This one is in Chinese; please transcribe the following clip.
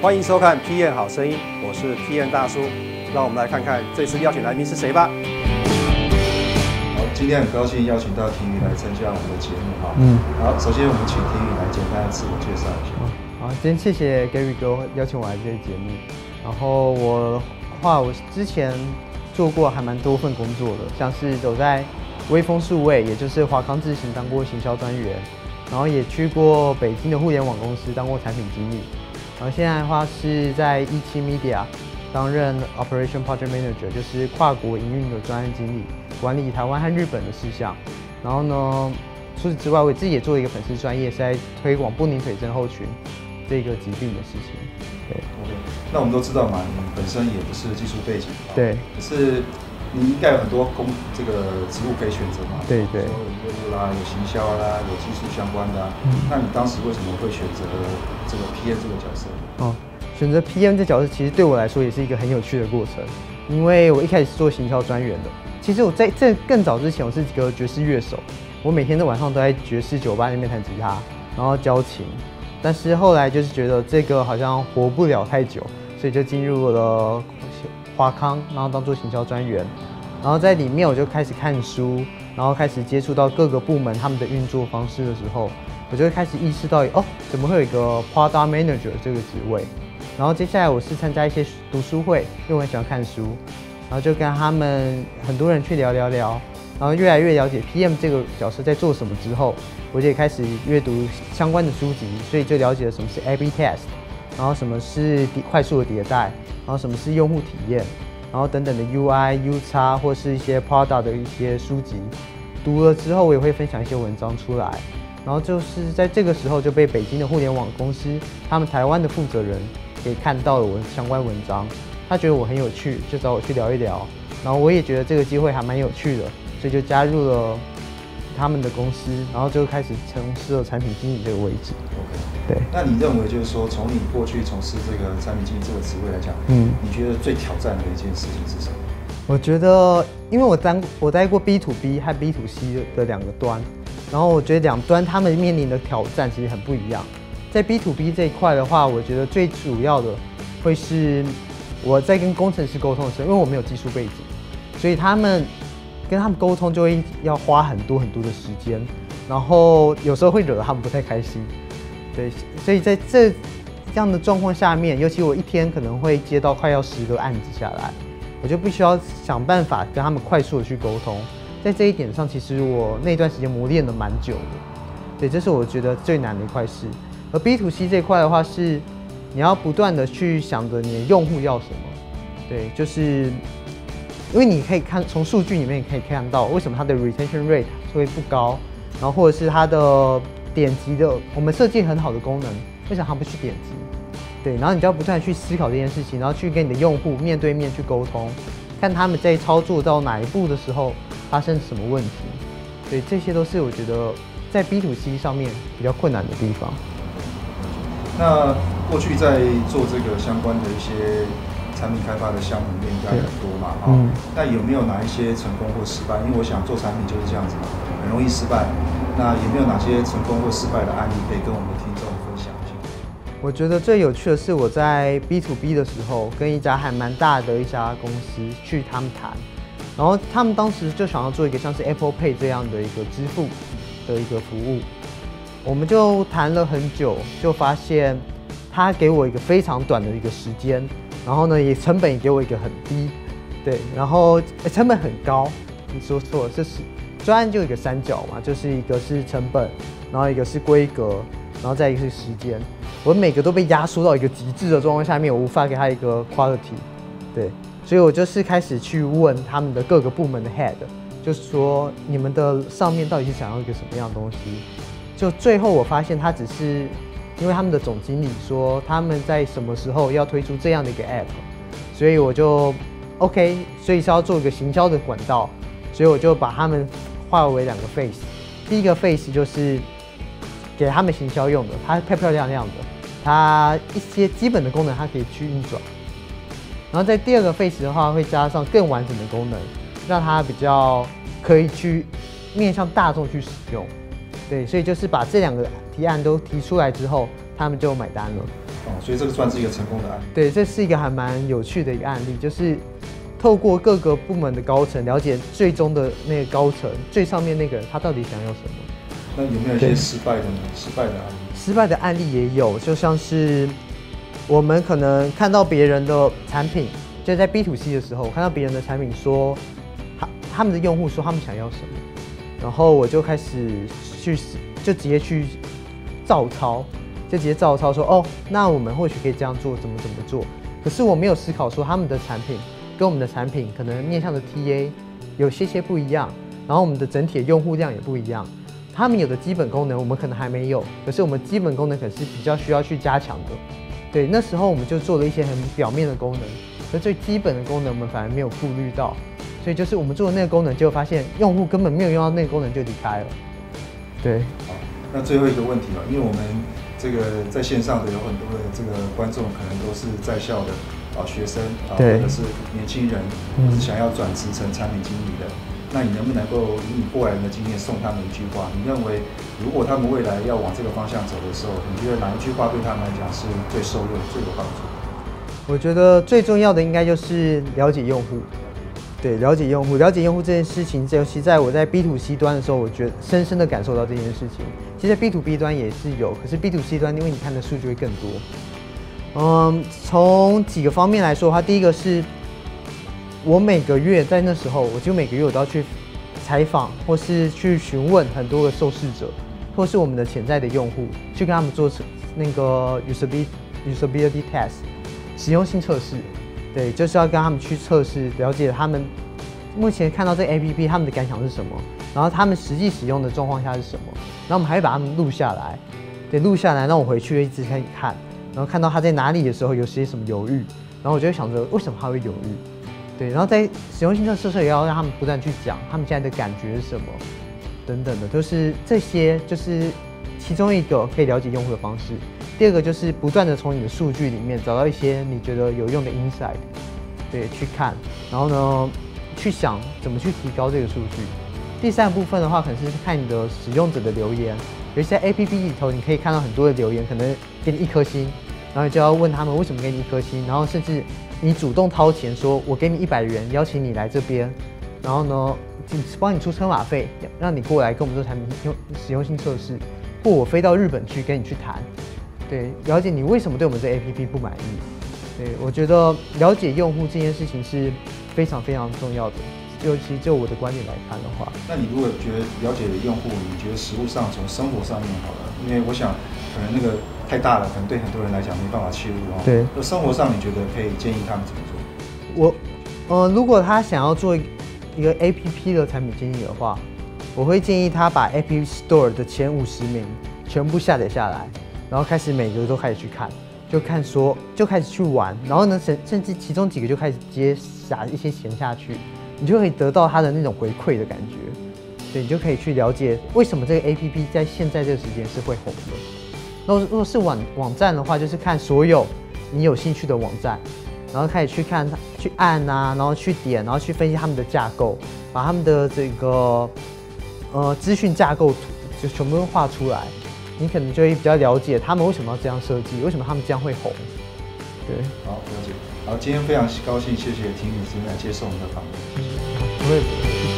欢迎收看《P N 好声音》，我是 P N 大叔。让我们来看看这次邀请来宾是谁吧。好，今天很高兴邀请到婷宇来参加我们的节目哈。嗯。好，首先我们请婷宇来简单的自我介绍一下。好，今天谢谢 Gary 哥邀请我来这个节目。然后我话，我之前做过还蛮多份工作的，像是走在微风数位，也就是华康智行当过行销专员，然后也去过北京的互联网公司当过产品经理。然后现在的话是在一期 Media 担任 Operation Project Manager，就是跨国营运的专案经理，管理台湾和日本的事项。然后呢，除此之外，我自己也做一个粉丝专业，是在推广不宁腿症候群这个疾病的事情。对，OK。那我们都知道嘛，你本身也不是技术背景，对，可是。你应该有很多工这个职务可以选择嘛？对对，有业务啦，有行销啦，有技术相关的。嗯，那你当时为什么会选择这个 PM 这个角色？哦，选择 PM 这角色其实对我来说也是一个很有趣的过程，因为我一开始是做行销专员的。其实我在这更早之前，我是一个爵士乐手，我每天的晚上都在爵士酒吧那边弹吉他，然后教琴。但是后来就是觉得这个好像活不了太久，所以就进入了。华康，然后当做行销专员，然后在里面我就开始看书，然后开始接触到各个部门他们的运作方式的时候，我就会开始意识到，哦，怎么会有一个 product manager 这个职位？然后接下来我是参加一些读书会，因为我很喜欢看书，然后就跟他们很多人去聊聊聊，然后越来越了解 PM 这个角色在做什么之后，我就也开始阅读相关的书籍，所以就了解了什么是 A/B test，然后什么是快速的迭代。然后什么是用户体验，然后等等的 UI、U 叉或是一些 Product 的一些书籍，读了之后我也会分享一些文章出来。然后就是在这个时候就被北京的互联网公司他们台湾的负责人给看到了我相关文章，他觉得我很有趣，就找我去聊一聊。然后我也觉得这个机会还蛮有趣的，所以就加入了他们的公司，然后就开始从事了产品经理这个位置。OK，对，那你认为就是说，从你过去从事这个产品经理这个职位来讲，嗯，你觉得最挑战的一件事情是什么？我觉得，因为我当我待过 B to B 和 B to C 的两个端，然后我觉得两端他们面临的挑战其实很不一样。在 B to B 这一块的话，我觉得最主要的会是我在跟工程师沟通的时候，因为我没有技术背景，所以他们跟他们沟通就会要花很多很多的时间，然后有时候会惹得他们不太开心。对，所以在这这样的状况下面，尤其我一天可能会接到快要十个案子下来，我就必须要想办法跟他们快速的去沟通。在这一点上，其实我那段时间磨练的蛮久的。对，这是我觉得最难的一块事。而 B to C 这块的话，是你要不断的去想着你的用户要什么。对，就是因为你可以看从数据里面也可以看到，为什么它的 retention rate 会不高，然后或者是它的。点击的，我们设计很好的功能，为什么他不去点击？对，然后你就要不断去思考这件事情，然后去跟你的用户面对面去沟通，看他们在操作到哪一步的时候发生什么问题。对，这些都是我觉得在 B to C 上面比较困难的地方。那过去在做这个相关的一些产品开发的项目里面应该很多嘛？哈，那有没有哪一些成功或失败？因为我想做产品就是这样子嘛，很容易失败。那有没有哪些成功或失败的案例可以跟我们的听众分享一下？我觉得最有趣的是我在 B to B 的时候，跟一家还蛮大的一家公司去他们谈，然后他们当时就想要做一个像是 Apple Pay 这样的一个支付的一个服务，我们就谈了很久，就发现他给我一个非常短的一个时间，然后呢也成本也给我一个很低，对，然后成本很高，你说错了，这是。专案就一个三角嘛，就是一个是成本，然后一个是规格，然后再一个是时间。我每个都被压缩到一个极致的状况下面，我无法给他一个 quality。对，所以我就是开始去问他们的各个部门的 head，就是说你们的上面到底是想要一个什么样的东西？就最后我发现他只是因为他们的总经理说他们在什么时候要推出这样的一个 app，所以我就 OK，所以是要做一个行销的管道，所以我就把他们。划为两个 face，第一个 face 就是给他们行销用的，它漂漂亮亮的，它一些基本的功能它可以去运转。然后在第二个 face 的话，会加上更完整的功能，让它比较可以去面向大众去使用。对，所以就是把这两个提案都提出来之后，他们就买单了。哦，所以这个算是一个成功的案例。对，这是一个还蛮有趣的一个案例，就是透过各个部门的高层了解最终的那个高层最上面那个人他到底想要什么。那有没有一些失败的呢？失败的案例？失败的案例也有，就像是我们可能看到别人的产品，就在 B to C 的时候，看到别人的产品说，他他们的用户说他们想要什么，然后我就开始去就直接去照抄，就直接照抄说，哦，那我们或许可以这样做，怎么怎么做。可是我没有思考说他们的产品跟我们的产品可能面向的 TA 有些些不一样，然后我们的整体的用户量也不一样。他们有的基本功能，我们可能还没有，可是我们基本功能可是比较需要去加强的。对，那时候我们就做了一些很表面的功能，而最基本的功能我们反而没有顾虑到，所以就是我们做的那个功能，就发现用户根本没有用到那个功能就离开了。对。好，那最后一个问题啊，因为我们这个在线上的有很多的这个观众，可能都是在校的啊学生啊，或者是年轻人，或是想要转职成产品经理的。那你能不能够以你过来人的经验送他们一句话？你认为如果他们未来要往这个方向走的时候，你觉得哪一句话对他们来讲是最受用、最有帮助？我觉得最重要的应该就是了解用户。对，了解用户，了解用户这件事情，尤其在我在 B to C 端的时候，我觉深深的感受到这件事情。其实 B to B 端也是有，可是 B to C 端因为你看的数据会更多。嗯，从几个方面来说的话，第一个是。我每个月在那时候，我就每个月我都要去采访，或是去询问很多个受试者，或是我们的潜在的用户，去跟他们做那个 usability usability test 实用性测试。对，就是要跟他们去测试，了解他们目前看到这 APP 他们的感想是什么，然后他们实际使用的状况下是什么，然后我们还会把他们录下来，对，录下来，让我回去一直看看，然后看到他在哪里的时候有些什么犹豫，然后我就会想着为什么他会犹豫。对，然后在使用性测试也要让他们不断去讲他们现在的感觉是什么，等等的，就是这些就是其中一个可以了解用户的方式。第二个就是不断的从你的数据里面找到一些你觉得有用的 insight，对，去看，然后呢，去想怎么去提高这个数据。第三部分的话，可能是看你的使用者的留言，有一些 A P P 里头你可以看到很多的留言，可能给你一颗星，然后你就要问他们为什么给你一颗星，然后甚至。你主动掏钱说，我给你一百元，邀请你来这边，然后呢，帮你出车马费，让你过来跟我们做产品用使用性测试，或我飞到日本去跟你去谈，对，了解你为什么对我们这 A P P 不满意，对我觉得了解用户这件事情是非常非常重要的，尤其就我的观点来看的话，那你如果觉得了解用户，你觉得实物上从生活上面好了，因为我想可能那个。太大了，可能对很多人来讲没办法切入哦。对，那生活上你觉得可以建议他们怎么做？我，呃，如果他想要做一个 A P P 的产品经理的话，我会建议他把 A P P Store 的前五十名全部下载下来，然后开始每个都开始去看，就看说就开始去玩，然后呢，甚甚至其中几个就开始接撒一些钱下去，你就可以得到他的那种回馈的感觉，对你就可以去了解为什么这个 A P P 在现在这个时间是会红的。如果是网网站的话，就是看所有你有兴趣的网站，然后开始去看、去按啊，然后去点，然后去分析他们的架构，把他们的这个呃资讯架构图就全部都画出来，你可能就会比较了解他们为什么要这样设计，为什么他们这样会红。对，好了解。好，今天非常高兴，谢谢婷女士来接受我们的访问。谢谢不会。